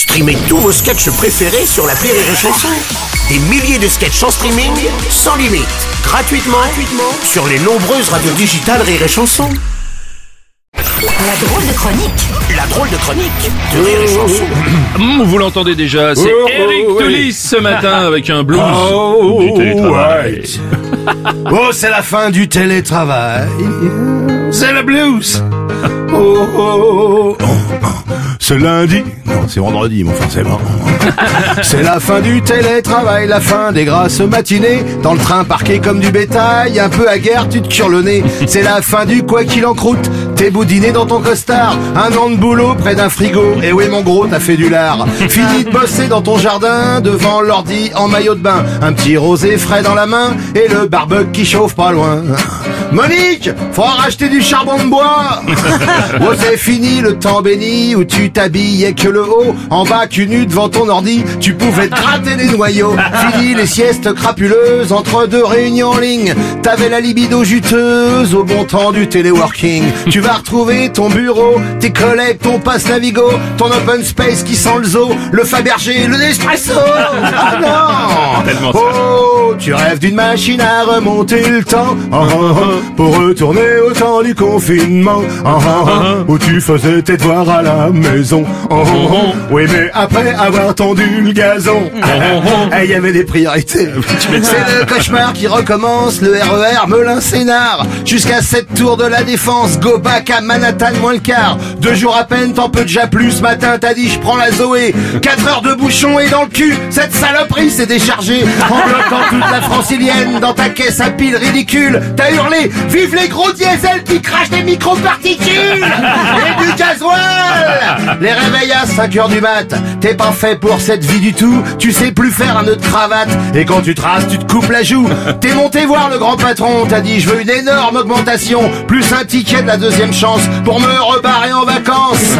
Streamez tous vos sketchs préférés sur la Rire et Chanson. Des milliers de sketchs en streaming, sans limite, gratuitement, gratuitement sur les nombreuses radios digitales Rire et Chanson. La drôle de chronique La drôle de chronique de Rire et Chanson. Mmh, vous l'entendez déjà, c'est Oh, oh, Eric oui. Toulis ce matin avec un blues Oh, du télétravail. right. Oh, c'est la fin du télétravail. C'est le blues. Oh, oh, oh, oh. Ce lundi, c'est vendredi, mon forcément. C'est la fin du télétravail, la fin des grasses matinées. Dans le train parqué comme du bétail, un peu à guerre, tu te cures le nez. C'est la fin du quoi qu'il en croûte. T'es boudiné dans ton costard, un an de boulot près d'un frigo. Et oui, mon gros, t'as fait du lard. Fini de bosser dans ton jardin, devant l'ordi en maillot de bain. Un petit rosé frais dans la main et le barbecue qui chauffe pas loin. Monique, faudra racheter du charbon de bois. oh, c'est fini le temps béni où tu t'habillais que le haut, en bas tu nu devant ton ordi, tu pouvais te gratter les noyaux. Fini les siestes crapuleuses entre deux réunions en ligne. T'avais la libido juteuse au bon temps du téléworking. Tu vas retrouver ton bureau, tes collègues, ton passe Navigo, ton open space qui sent le zoo, le Fabergé, le Nespresso. Ah non. Oh, tu rêves d'une machine à remonter le temps ah, ah, ah, pour retourner au temps du confinement où tu faisais tes devoirs à la maison. Oui, mais après avoir le gazon, eh, il y avait des priorités. C'est le cauchemar qui recommence, le RER Melun Sénard jusqu'à cette tour de la défense, go back à Manhattan moins le quart. Deux jours à peine, t'en peux déjà plus. Ce matin, t'as dit je prends la Zoé. Quatre heures de bouchon et dans le cul, cette saloperie s'est déchargée en bloquant toute la francilienne dans ta caisse à pile ridicule. T'as hurlé, vive les gros diesels qui crachent des microparticules et du gasoil. Les réveils à 5 heures du mat, t'es pas fait pour cette vie du tout. Tu sais plus faire un nœud de cravate et quand tu traces, tu te coupes la joue. T'es monté voir le grand patron, t'as dit je veux une énorme augmentation, plus un ticket de la deuxième chance pour me rebarrer en vacances.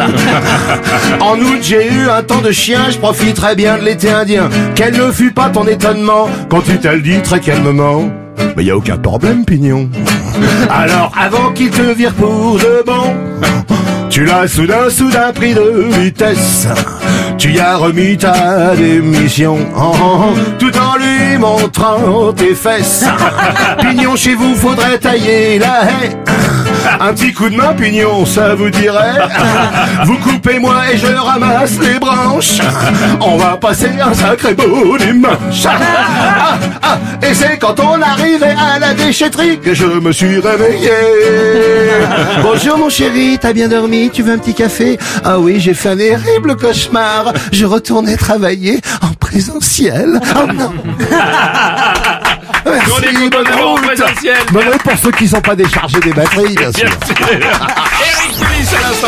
en août, j'ai eu un temps de chien, je profite très bien de l'été indien. Quel ne fut pas ton étonnement quand tu t'as le dit très calmement mais y a aucun problème, Pignon. Alors, avant qu'il te vire pour de bon, tu l'as soudain, soudain pris de vitesse. Tu y as remis ta démission, oh, oh, oh, tout en lui montrant tes fesses. Pignon, chez vous, faudrait tailler la haie. Un petit coup de main, Pignon, ça vous dirait Vous coupez moi et je ramasse les branches. On va passer un sacré beau dimanche. Ah, ah, et c'est quand on arrivait à la déchetterie que je me suis réveillé. Bonjour mon chéri, t'as bien dormi Tu veux un petit café? Ah oui, j'ai fait un terrible cauchemar. Je retournais travailler en présentiel. Oh non Merci, bonne. Bonne route pour ceux qui sont pas déchargés des batteries, bien sûr. Bien sûr. Eric à l'instant.